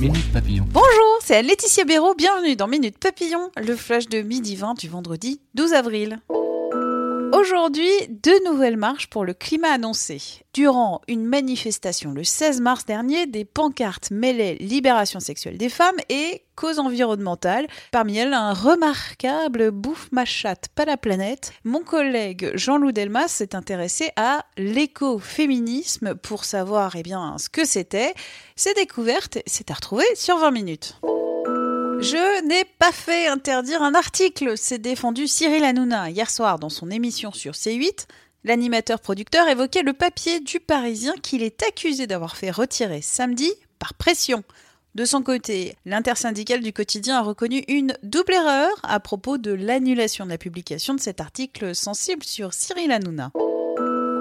Minute Papillon. Bonjour, c'est Laetitia Béraud, bienvenue dans Minute Papillon, le flash de midi 20 du vendredi 12 avril. Aujourd'hui, deux nouvelles marches pour le climat annoncées. Durant une manifestation le 16 mars dernier, des pancartes mêlaient libération sexuelle des femmes et cause environnementale. Parmi elles, un remarquable bouffe ma chatte, pas la planète. Mon collègue Jean-Loup Delmas s'est intéressé à l'écoféminisme pour savoir eh bien, ce que c'était. Ces découvertes, c'est à retrouver sur 20 minutes. Je n'ai pas fait interdire un article, s'est défendu Cyril Hanouna hier soir dans son émission sur C8. L'animateur producteur évoquait le papier du Parisien qu'il est accusé d'avoir fait retirer samedi par pression. De son côté, l'intersyndicale du quotidien a reconnu une double erreur à propos de l'annulation de la publication de cet article sensible sur Cyril Hanouna.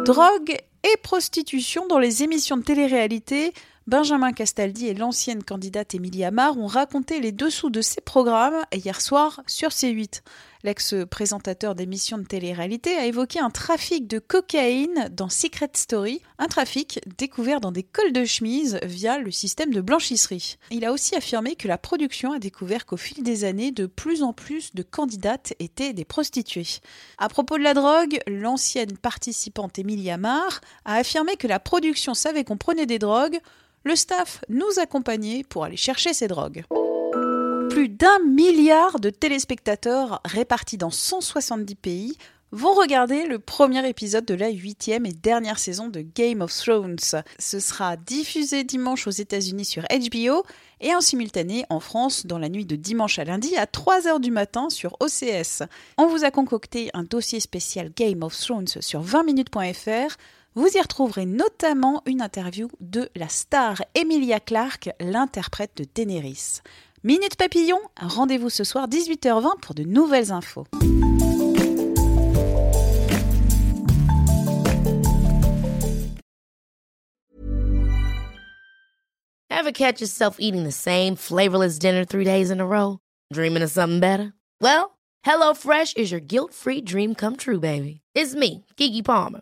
Drogue et prostitution dans les émissions de télé-réalité, Benjamin Castaldi et l'ancienne candidate Émilie Amar ont raconté les dessous de ces programmes hier soir sur C8. L'ex-présentateur d'émissions de télé-réalité a évoqué un trafic de cocaïne dans Secret Story, un trafic découvert dans des cols de chemise via le système de blanchisserie. Il a aussi affirmé que la production a découvert qu'au fil des années, de plus en plus de candidates étaient des prostituées. À propos de la drogue, l'ancienne participante Émilie Amar a affirmé que la production savait qu'on prenait des drogues, le staff nous accompagnait pour aller chercher ces drogues. Plus d'un milliard de téléspectateurs répartis dans 170 pays vont regarder le premier épisode de la huitième et dernière saison de Game of Thrones. Ce sera diffusé dimanche aux États-Unis sur HBO et en simultané en France dans la nuit de dimanche à lundi à 3h du matin sur OCS. On vous a concocté un dossier spécial Game of Thrones sur 20minutes.fr. Vous y retrouverez notamment une interview de la star Emilia Clarke, l'interprète de Daenerys. Minute Papillon, rendez-vous ce soir 18h20 pour de nouvelles infos. Ever catch yourself eating the same flavorless dinner three days in a row? Dreaming of something better? Well, HelloFresh is your guilt-free dream come true, baby. It's me, Kiki Palmer.